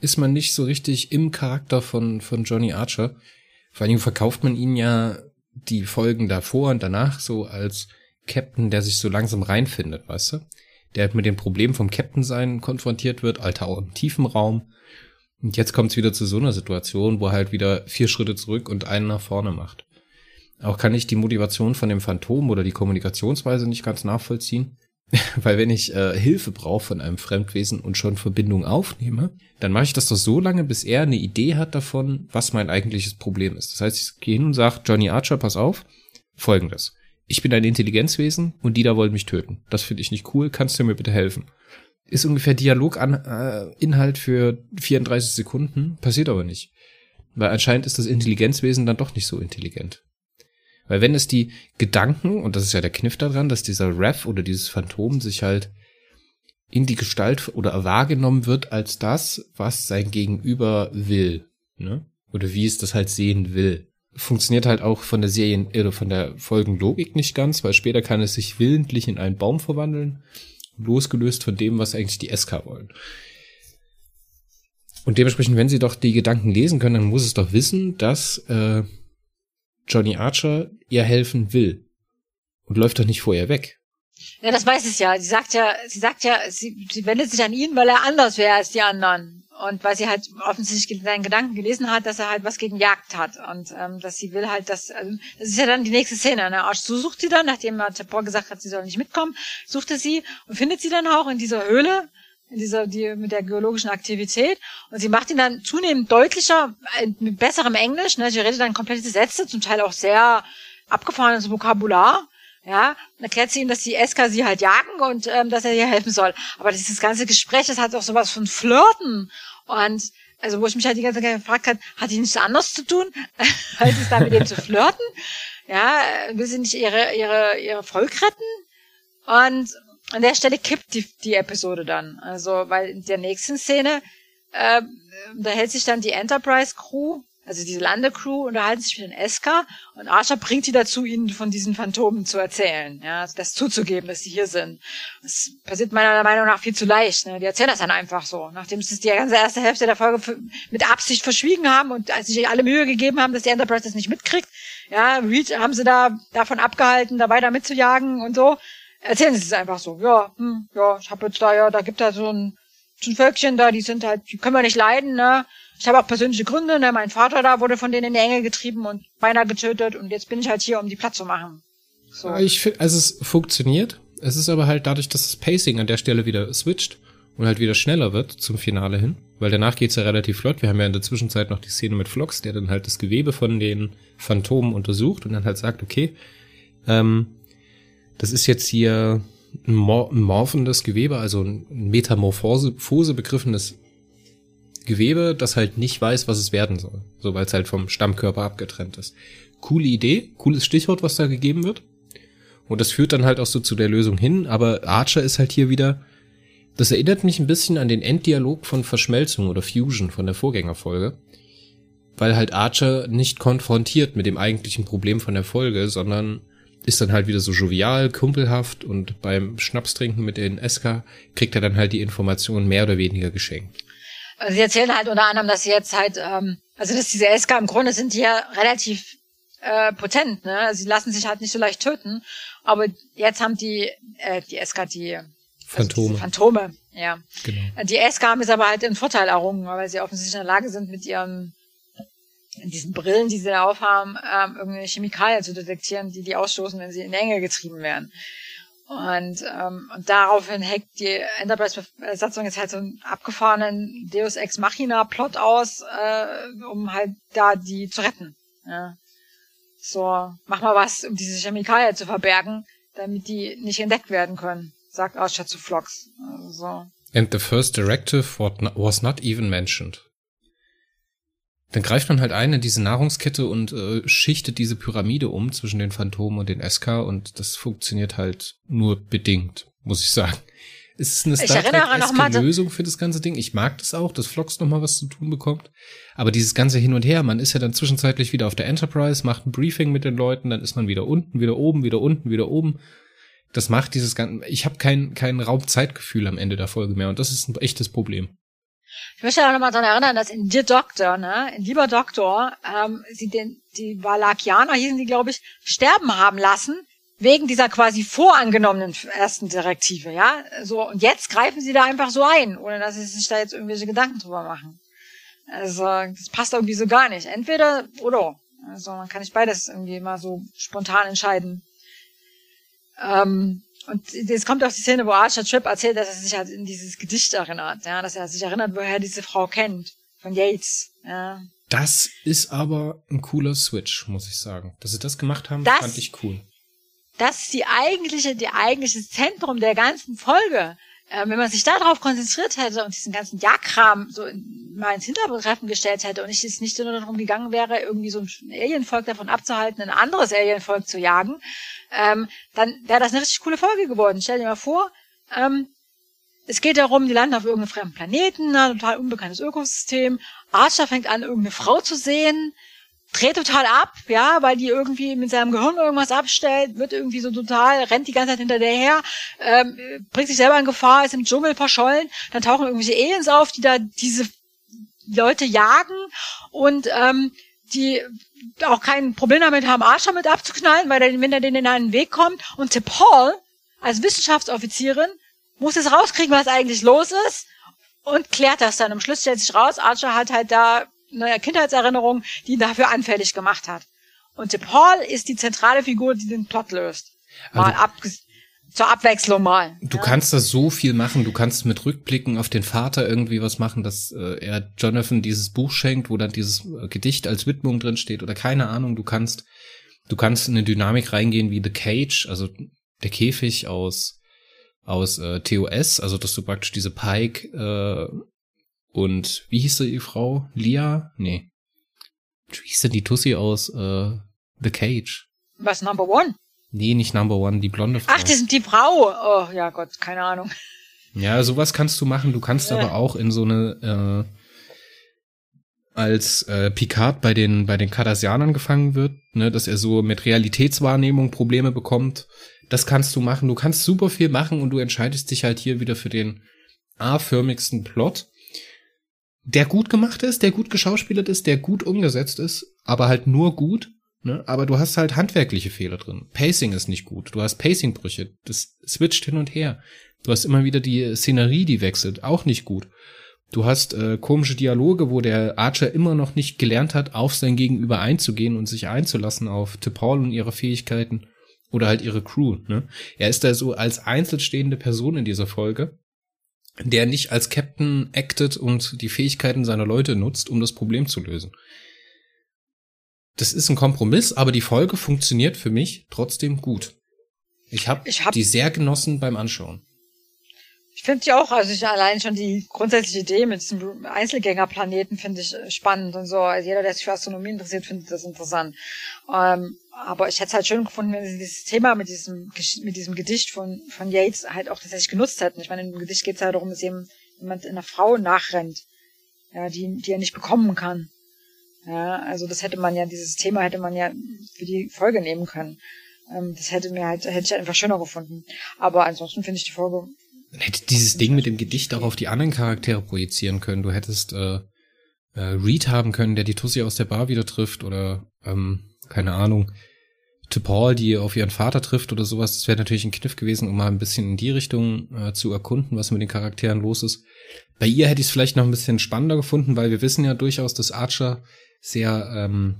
[SPEAKER 1] ist man nicht so richtig im Charakter von, von Johnny Archer. Vor allem verkauft man ihn ja die Folgen davor und danach so als Captain, der sich so langsam reinfindet, weißt du? der mit dem Problem vom Captain sein konfrontiert wird, Alter auch im tiefen Raum. Und jetzt kommt es wieder zu so einer Situation, wo er halt wieder vier Schritte zurück und einen nach vorne macht. Auch kann ich die Motivation von dem Phantom oder die Kommunikationsweise nicht ganz nachvollziehen. Weil wenn ich äh, Hilfe brauche von einem Fremdwesen und schon Verbindung aufnehme, dann mache ich das doch so lange, bis er eine Idee hat davon, was mein eigentliches Problem ist. Das heißt, ich gehe hin und sage, Johnny Archer, pass auf, folgendes ich bin ein Intelligenzwesen und die da wollen mich töten. Das finde ich nicht cool. Kannst du mir bitte helfen? Ist ungefähr Dialoginhalt äh, für 34 Sekunden, passiert aber nicht. Weil anscheinend ist das Intelligenzwesen dann doch nicht so intelligent. Weil wenn es die Gedanken, und das ist ja der Kniff daran, dass dieser Rev oder dieses Phantom sich halt in die Gestalt oder wahrgenommen wird als das, was sein Gegenüber will, ne? Oder wie es das halt sehen will funktioniert halt auch von der Serien, oder von der Folgenlogik nicht ganz, weil später kann es sich willentlich in einen Baum verwandeln, losgelöst von dem, was eigentlich die SK wollen. Und dementsprechend, wenn sie doch die Gedanken lesen können, dann muss es doch wissen, dass äh, Johnny Archer ihr helfen will. Und läuft doch nicht vor ihr weg.
[SPEAKER 2] Ja, das weiß es ja. Sie sagt ja, sie sagt ja, sie, sie wendet sich an ihn, weil er anders wäre als die anderen. Und weil sie halt offensichtlich seinen Gedanken gelesen hat, dass er halt was gegen Jagd hat. Und ähm, dass sie will halt, dass, also, das ist ja dann die nächste Szene. Ne? Arsch so sucht sie dann, nachdem Paul gesagt hat, sie soll nicht mitkommen, sucht er sie und findet sie dann auch in dieser Höhle, dieser, die, mit der geologischen Aktivität. Und sie macht ihn dann zunehmend deutlicher, äh, mit besserem Englisch. Ne? Sie redet dann komplette Sätze, zum Teil auch sehr abgefahrenes Vokabular. Ja, dann erklärt sie ihm, dass die Eska sie halt jagen und ähm, dass er ihr helfen soll. Aber dieses ganze Gespräch, das hat auch sowas von Flirten. Und also wo ich mich halt die ganze Zeit gefragt habe, hat die nichts anderes zu tun, als es da mit dem zu flirten? Ja, will sie nicht ihre, ihre, ihre Volk retten? Und an der Stelle kippt die, die Episode dann. Also, weil in der nächsten Szene, äh, da hält sich dann die Enterprise Crew also diese Landecrew unterhalten sich mit den Eska und Archer bringt die dazu, ihnen von diesen Phantomen zu erzählen, ja, das zuzugeben, dass sie hier sind. Das passiert meiner Meinung nach viel zu leicht. Ne? Die erzählen das dann einfach so, nachdem sie die ganze erste Hälfte der Folge mit Absicht verschwiegen haben und sich alle Mühe gegeben haben, dass die Enterprise das nicht mitkriegt. Ja, Reed haben sie da davon abgehalten, da weiter mitzujagen und so. Erzählen sie es einfach so. Ja, hm, ja, ich habe jetzt da ja, da gibt da so ein, so ein Völkchen da, die sind halt, die können wir nicht leiden, ne? Ich habe auch persönliche Gründe, ne? Mein Vater da wurde von denen in die Enge getrieben und beinahe getötet und jetzt bin ich halt hier, um die Platz zu machen.
[SPEAKER 1] So. Ich finde, also es funktioniert. Es ist aber halt dadurch, dass das Pacing an der Stelle wieder switcht und halt wieder schneller wird zum Finale hin, weil danach geht's ja relativ flott. Wir haben ja in der Zwischenzeit noch die Szene mit Flox, der dann halt das Gewebe von den Phantomen untersucht und dann halt sagt, okay, ähm, das ist jetzt hier ein, Mor ein morphendes Gewebe, also ein Metamorphose begriffenes Gewebe, das halt nicht weiß, was es werden soll. So, weil es halt vom Stammkörper abgetrennt ist. Coole Idee, cooles Stichwort, was da gegeben wird. Und das führt dann halt auch so zu der Lösung hin, aber Archer ist halt hier wieder, das erinnert mich ein bisschen an den Enddialog von Verschmelzung oder Fusion von der Vorgängerfolge. Weil halt Archer nicht konfrontiert mit dem eigentlichen Problem von der Folge, sondern ist dann halt wieder so jovial, kumpelhaft und beim Schnapstrinken mit den SK kriegt er dann halt die Informationen mehr oder weniger geschenkt.
[SPEAKER 2] Also sie erzählen halt unter anderem, dass sie jetzt halt, ähm, also dass diese SK im Grunde sind die ja relativ äh, potent, ne? Also sie lassen sich halt nicht so leicht töten. Aber jetzt haben die, äh, die SK die
[SPEAKER 1] Phantome. Also
[SPEAKER 2] Phantome, ja. Genau. Die SK haben es aber halt einen Vorteil errungen, weil sie offensichtlich in der Lage sind, mit ihren in diesen Brillen, die sie da aufhaben, ähm, irgendeine Chemikalien zu detektieren, die die ausstoßen, wenn sie in Enge getrieben werden. Und, ähm, und daraufhin hackt die Enterprise-Besatzung jetzt halt so einen abgefahrenen Deus Ex Machina-Plot aus, äh, um halt da die zu retten. Ja. So, mach mal was, um diese Chemikalien zu verbergen, damit die nicht entdeckt werden können, sagt Archer zu Flox. Also.
[SPEAKER 1] And the first directive was not even mentioned. Dann greift man halt ein in diese Nahrungskette und äh, schichtet diese Pyramide um zwischen den Phantomen und den SK und das funktioniert halt nur bedingt, muss ich sagen. Es ist eine Star Trek Lösung für das ganze Ding. Ich mag das auch, dass Flox noch mal was zu tun bekommt. Aber dieses ganze Hin und Her, man ist ja dann zwischenzeitlich wieder auf der Enterprise, macht ein Briefing mit den Leuten, dann ist man wieder unten, wieder oben, wieder unten, wieder oben. Das macht dieses ganze, ich habe kein, kein Raumzeitgefühl am Ende der Folge mehr und das ist ein echtes Problem.
[SPEAKER 2] Ich möchte auch nochmal daran erinnern, dass in Dear Doctor, ne, in Lieber Doktor, ähm, sie den, die Valakianer hießen die, glaube ich, sterben haben lassen, wegen dieser quasi vorangenommenen ersten Direktive, ja. So, und jetzt greifen sie da einfach so ein, ohne dass sie sich da jetzt irgendwelche Gedanken drüber machen. Also, das passt irgendwie so gar nicht. Entweder oder. Also, man kann nicht beides irgendwie mal so spontan entscheiden. Ähm, und jetzt kommt auch die Szene, wo Archer Tripp erzählt, dass er sich halt in dieses Gedicht erinnert, ja, dass er sich erinnert, woher er diese Frau kennt, von Yates, ja.
[SPEAKER 1] Das ist aber ein cooler Switch, muss ich sagen. Dass sie das gemacht haben, das, fand ich cool.
[SPEAKER 2] Das ist die eigentliche, die eigentliche Zentrum der ganzen Folge. Äh, wenn man sich darauf konzentriert hätte und diesen ganzen Jagdkram so mal ins Hintertreffen gestellt hätte und ich es nicht nur darum gegangen wäre, irgendwie so ein Alienvolk davon abzuhalten, ein anderes Alienvolk zu jagen, ähm, dann wäre das eine richtig coole Folge geworden. Stell dir mal vor, ähm, es geht darum, die landen auf irgendeinem fremden Planeten, ein total unbekanntes Ökosystem. Archer fängt an, irgendeine Frau zu sehen, dreht total ab, ja, weil die irgendwie mit seinem Gehirn irgendwas abstellt, wird irgendwie so total, rennt die ganze Zeit hinter der her, ähm, bringt sich selber in Gefahr, ist im Dschungel verschollen, dann tauchen irgendwelche Aliens auf, die da diese Leute jagen und ähm, die auch kein Problem damit haben, Archer mit abzuknallen, weil er, wenn er denen in einen Weg kommt. Und Tip Hall, als Wissenschaftsoffizierin, muss es rauskriegen, was eigentlich los ist und klärt das dann. Am Schluss stellt sich raus, Archer hat halt da eine Kindheitserinnerung, die ihn dafür anfällig gemacht hat. Und Hall ist die zentrale Figur, die den Plot löst. Mal also, abgesehen zur Abwechslung mal.
[SPEAKER 1] Du ja. kannst das so viel machen. Du kannst mit Rückblicken auf den Vater irgendwie was machen, dass äh, er Jonathan dieses Buch schenkt, wo dann dieses äh, Gedicht als Widmung drin steht oder keine Ahnung. Du kannst, du kannst in eine Dynamik reingehen wie The Cage, also der Käfig aus aus äh, TOS, also dass du praktisch diese Pike äh, und wie hieß die Frau? Lia? Nee. Wie hieß denn die Tussi aus äh, The Cage?
[SPEAKER 2] Was Number One?
[SPEAKER 1] Nee, nicht Number One, die blonde Frau.
[SPEAKER 2] Ach, das sind die Frau. Oh, ja Gott, keine Ahnung.
[SPEAKER 1] Ja, sowas kannst du machen. Du kannst ja. aber auch in so eine, äh, als äh, Picard bei den, bei den Cardassianern gefangen wird, ne, dass er so mit Realitätswahrnehmung Probleme bekommt. Das kannst du machen. Du kannst super viel machen und du entscheidest dich halt hier wieder für den A-förmigsten Plot, der gut gemacht ist, der gut geschauspielert ist, der gut umgesetzt ist, aber halt nur gut Ne? Aber du hast halt handwerkliche Fehler drin. Pacing ist nicht gut. Du hast Pacingbrüche. Das switcht hin und her. Du hast immer wieder die Szenerie, die wechselt. Auch nicht gut. Du hast äh, komische Dialoge, wo der Archer immer noch nicht gelernt hat, auf sein Gegenüber einzugehen und sich einzulassen auf T'Pol und ihre Fähigkeiten. oder halt ihre Crew. Ne? Er ist da so als einzelstehende Person in dieser Folge, der nicht als Captain actet und die Fähigkeiten seiner Leute nutzt, um das Problem zu lösen. Das ist ein Kompromiss, aber die Folge funktioniert für mich trotzdem gut. Ich habe hab die sehr genossen beim Anschauen.
[SPEAKER 2] Ich finde die auch, also ich allein schon die grundsätzliche Idee mit diesem Einzelgängerplaneten finde ich äh, spannend und so. Also jeder, der sich für Astronomie interessiert, findet das interessant. Ähm, aber ich hätte es halt schön gefunden, wenn sie dieses Thema mit diesem, mit diesem Gedicht von, von Yates halt auch tatsächlich genutzt hätten. Ich meine, in dem Gedicht geht es halt darum, dass jemand einer Frau nachrennt, ja, die, die er nicht bekommen kann. Ja, also das hätte man ja, dieses Thema hätte man ja für die Folge nehmen können. Ähm, das hätte mir halt, hätte ich einfach schöner gefunden. Aber ansonsten finde ich die Folge
[SPEAKER 1] man hätte dieses Ding mit dem Gedicht auch auf die anderen Charaktere projizieren können. Du hättest äh, äh, Reed haben können, der die Tussi aus der Bar wieder trifft oder ähm, keine Ahnung, to Paul, die auf ihren Vater trifft oder sowas. Das wäre natürlich ein Kniff gewesen, um mal ein bisschen in die Richtung äh, zu erkunden, was mit den Charakteren los ist. Bei ihr hätte ich es vielleicht noch ein bisschen spannender gefunden, weil wir wissen ja durchaus, dass Archer sehr ähm,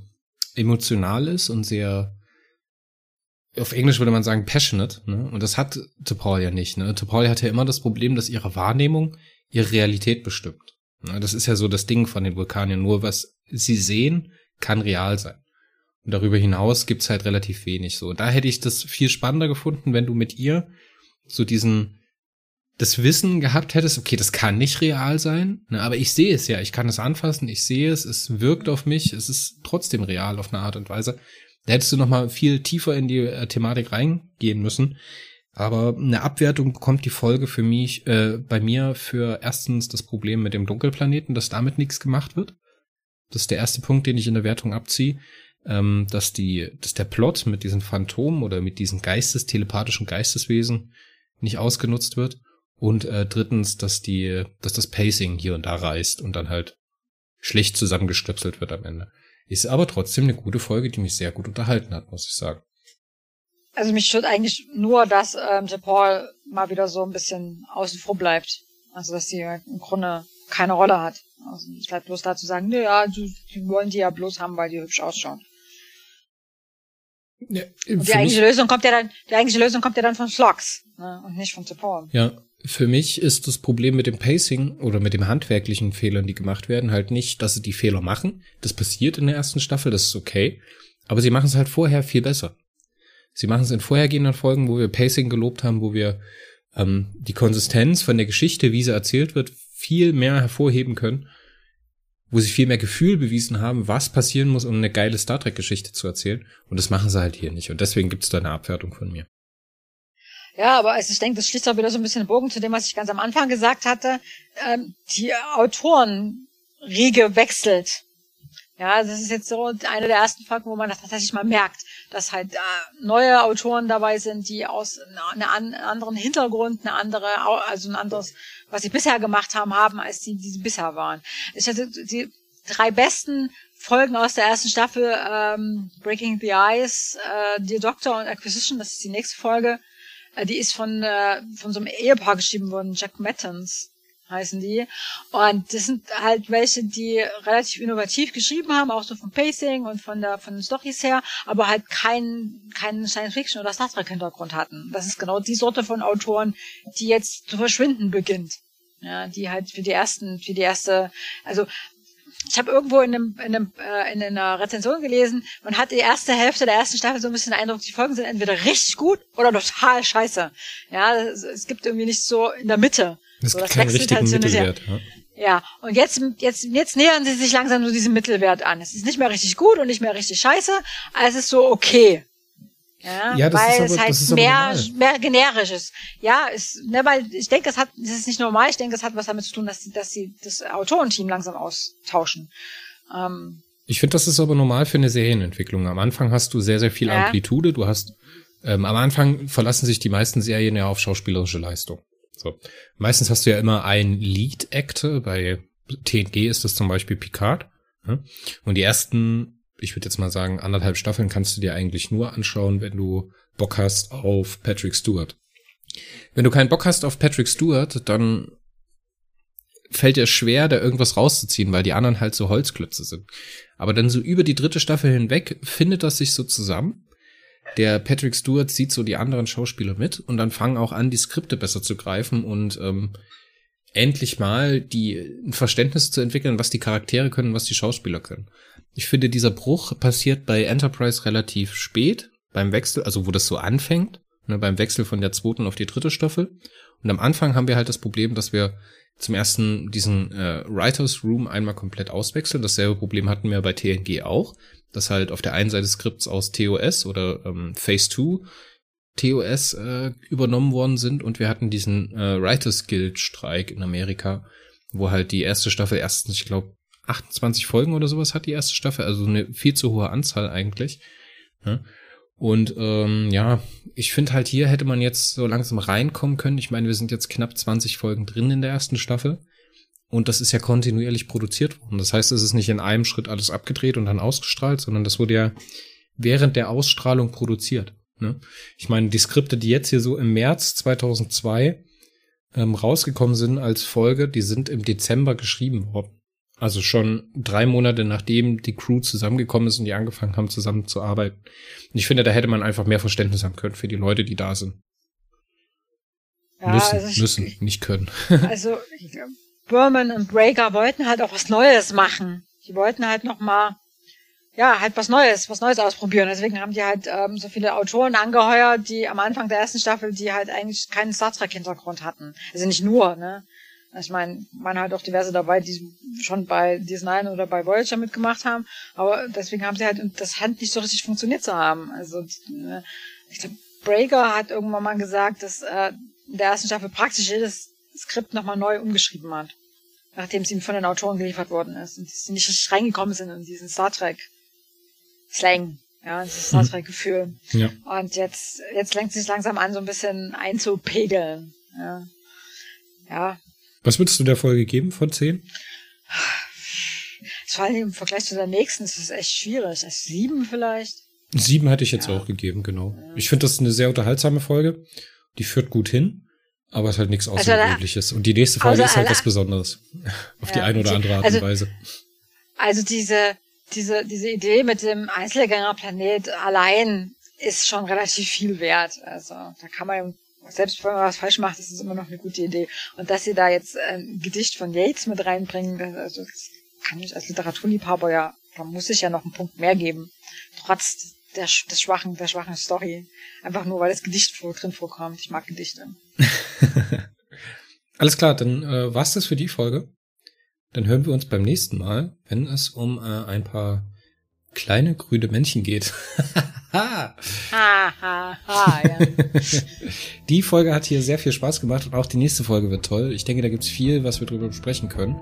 [SPEAKER 1] emotional ist und sehr auf Englisch würde man sagen passionate, ne? Und das hat T'Pol ja nicht, ne? T'Pol hat ja immer das Problem, dass ihre Wahrnehmung ihre Realität bestimmt. Ne? Das ist ja so das Ding von den Vulkaniern. Nur was sie sehen, kann real sein. Und darüber hinaus gibt's halt relativ wenig so. Da hätte ich das viel spannender gefunden, wenn du mit ihr so diesen das Wissen gehabt hättest, okay, das kann nicht real sein, ne, aber ich sehe es ja, ich kann es anfassen, ich sehe es, es wirkt auf mich, es ist trotzdem real auf eine Art und Weise. Da hättest du noch mal viel tiefer in die äh, Thematik reingehen müssen. Aber eine Abwertung bekommt die Folge für mich, äh, bei mir für erstens das Problem mit dem Dunkelplaneten, dass damit nichts gemacht wird. Das ist der erste Punkt, den ich in der Wertung abziehe. Ähm, dass die, dass der Plot mit diesen Phantomen oder mit diesen Geistes, telepathischen Geisteswesen nicht ausgenutzt wird. Und äh, drittens, dass die, dass das Pacing hier und da reißt und dann halt schlecht zusammengestöpselt wird am Ende. Ist aber trotzdem eine gute Folge, die mich sehr gut unterhalten hat, muss ich sagen.
[SPEAKER 2] Also mich stört eigentlich nur, dass ähm, Paul mal wieder so ein bisschen außen vor bleibt. Also dass sie im Grunde keine Rolle hat. Also ich bleibt bloß da zu sagen, naja, die, die wollen die ja bloß haben, weil die hübsch ausschauen. Ja, die eigentliche Lösung kommt ja dann, die eigentliche Lösung kommt ja dann von Slox, ne, und nicht von Paul.
[SPEAKER 1] Ja, für mich ist das Problem mit dem Pacing oder mit dem handwerklichen Fehlern, die gemacht werden, halt nicht, dass sie die Fehler machen. Das passiert in der ersten Staffel, das ist okay. Aber sie machen es halt vorher viel besser. Sie machen es in vorhergehenden Folgen, wo wir Pacing gelobt haben, wo wir ähm, die Konsistenz von der Geschichte, wie sie erzählt wird, viel mehr hervorheben können, wo sie viel mehr Gefühl bewiesen haben, was passieren muss, um eine geile Star Trek-Geschichte zu erzählen. Und das machen sie halt hier nicht. Und deswegen gibt es da eine Abwertung von mir.
[SPEAKER 2] Ja, aber also ich denke, das schließt auch wieder so ein bisschen den Bogen zu dem, was ich ganz am Anfang gesagt hatte. Ähm, die Autorenriege wechselt. Ja, das ist jetzt so eine der ersten Folgen, wo man das tatsächlich mal merkt, dass halt äh, neue Autoren dabei sind, die aus einem anderen Hintergrund, eine andere, also ein anderes, was sie bisher gemacht haben, haben, als die, die sie bisher waren. Ich hatte die drei besten Folgen aus der ersten Staffel, ähm, Breaking the Ice, äh, Dear Doctor und Acquisition, das ist die nächste Folge, die ist von, äh, von so einem Ehepaar geschrieben worden, Jack Mattons heißen die. Und das sind halt welche, die relativ innovativ geschrieben haben, auch so vom Pacing und von der von den Storys her, aber halt keinen keinen Science Fiction oder Star Trek Hintergrund hatten. Das ist genau die Sorte von Autoren, die jetzt zu verschwinden beginnt. Ja, die halt für die ersten, für die erste, also ich habe irgendwo in, einem, in, einem, äh, in einer Rezension gelesen, man hat die erste Hälfte der ersten Staffel so ein bisschen den Eindruck, die Folgen sind entweder richtig gut oder total scheiße. Ja, es, es gibt irgendwie nicht so in der Mitte.
[SPEAKER 1] Es so, gibt keinen richtigen halt so Mittelwert.
[SPEAKER 2] Ja. ja, und jetzt, jetzt, jetzt nähern sie sich langsam so diesem Mittelwert an. Es ist nicht mehr richtig gut und nicht mehr richtig scheiße, aber es ist so okay. Ja, ja das weil ist aber, es halt mehr, mehr generisch ist. Ja, ist, ne, weil ich denke, es hat, das ist nicht normal, ich denke, es hat was damit zu tun, dass sie, dass sie das Autorenteam langsam austauschen. Ähm,
[SPEAKER 1] ich finde, das ist aber normal für eine Serienentwicklung. Am Anfang hast du sehr, sehr viel ja. Amplitude. Du hast, ähm, am Anfang verlassen sich die meisten Serien ja auf schauspielerische Leistung. So. Meistens hast du ja immer ein Lead-Actor. Bei TNG ist das zum Beispiel Picard. Ja? Und die ersten ich würde jetzt mal sagen, anderthalb Staffeln kannst du dir eigentlich nur anschauen, wenn du Bock hast auf Patrick Stewart. Wenn du keinen Bock hast auf Patrick Stewart, dann fällt dir schwer, da irgendwas rauszuziehen, weil die anderen halt so Holzklötze sind. Aber dann so über die dritte Staffel hinweg findet das sich so zusammen. der Patrick Stewart sieht so die anderen Schauspieler mit und dann fangen auch an, die Skripte besser zu greifen und ähm, endlich mal die ein Verständnis zu entwickeln, was die Charaktere können, was die Schauspieler können. Ich finde, dieser Bruch passiert bei Enterprise relativ spät beim Wechsel, also wo das so anfängt, ne, beim Wechsel von der zweiten auf die dritte Staffel. Und am Anfang haben wir halt das Problem, dass wir zum ersten diesen äh, Writers Room einmal komplett auswechseln. Dasselbe Problem hatten wir bei TNG auch, dass halt auf der einen Seite Skripts aus TOS oder ähm, Phase 2 TOS äh, übernommen worden sind und wir hatten diesen äh, Writers Guild Streik in Amerika, wo halt die erste Staffel erstens, ich glaube, 28 Folgen oder sowas hat die erste Staffel, also eine viel zu hohe Anzahl eigentlich. Ja. Und ähm, ja, ich finde halt hier hätte man jetzt so langsam reinkommen können. Ich meine, wir sind jetzt knapp 20 Folgen drin in der ersten Staffel. Und das ist ja kontinuierlich produziert worden. Das heißt, es ist nicht in einem Schritt alles abgedreht und dann ausgestrahlt, sondern das wurde ja während der Ausstrahlung produziert. Ne? Ich meine, die Skripte, die jetzt hier so im März 2002 ähm, rausgekommen sind als Folge, die sind im Dezember geschrieben worden. Also schon drei Monate nachdem die Crew zusammengekommen ist und die angefangen haben zusammen zu arbeiten. Und ich finde, da hätte man einfach mehr Verständnis haben können für die Leute, die da sind. Ja, müssen, also ich, müssen, nicht können.
[SPEAKER 2] also Berman und Breaker wollten halt auch was Neues machen. Die wollten halt noch mal ja, halt was Neues, was Neues ausprobieren. Deswegen haben die halt ähm, so viele Autoren angeheuert, die am Anfang der ersten Staffel, die halt eigentlich keinen Star Trek-Hintergrund hatten. Also nicht nur, ne? Ich meine, waren halt auch diverse dabei, die schon bei DS9 oder bei Voyager mitgemacht haben, aber deswegen haben sie halt das Hand nicht so richtig funktioniert zu haben. Also ne, ich glaube, Breaker hat irgendwann mal gesagt, dass äh, in der ersten Staffel praktisch jedes Skript nochmal neu umgeschrieben hat, nachdem es ihm von den Autoren geliefert worden ist und sie nicht richtig reingekommen sind in diesen Star Trek Slang. Ja, dieses Star Trek Gefühl. Ja. Und jetzt, jetzt lenkt sich langsam an, so ein bisschen einzupegeln. Ja. ja,
[SPEAKER 1] was würdest du der Folge geben von zehn?
[SPEAKER 2] Vor allem im Vergleich zu der nächsten ist es echt schwierig. Also sieben vielleicht.
[SPEAKER 1] Sieben hätte ich jetzt ja. auch gegeben, genau. Ja. Ich finde das eine sehr unterhaltsame Folge. Die führt gut hin, aber es ist halt nichts also Außergewöhnliches. Und die nächste Folge also ist halt was Besonderes. Auf ja, die eine oder andere Art
[SPEAKER 2] also,
[SPEAKER 1] und Weise.
[SPEAKER 2] Also diese, diese, diese Idee mit dem Einzelgängerplanet allein ist schon relativ viel wert. Also da kann man selbst wenn man was falsch macht, ist es immer noch eine gute Idee. Und dass sie da jetzt ein Gedicht von Yates mit reinbringen, das, also, das kann ich als Literaturliebhaber ja, da muss ich ja noch einen Punkt mehr geben. Trotz der, des schwachen, der schwachen Story. Einfach nur, weil das Gedicht drin vorkommt. Ich mag Gedichte.
[SPEAKER 1] Alles klar, dann äh, war's das für die Folge. Dann hören wir uns beim nächsten Mal, wenn es um äh, ein paar kleine grüne Männchen geht. ha, ha, ha, ja. die Folge hat hier sehr viel Spaß gemacht und auch die nächste Folge wird toll. Ich denke, da gibt's viel, was wir drüber besprechen können.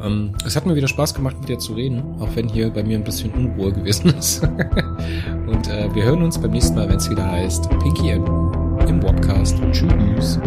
[SPEAKER 1] Ähm, es hat mir wieder Spaß gemacht, mit dir zu reden, auch wenn hier bei mir ein bisschen Unruhe gewesen ist. und äh, wir hören uns beim nächsten Mal, wenn es wieder heißt Pinky im Wobcast. Tschüss.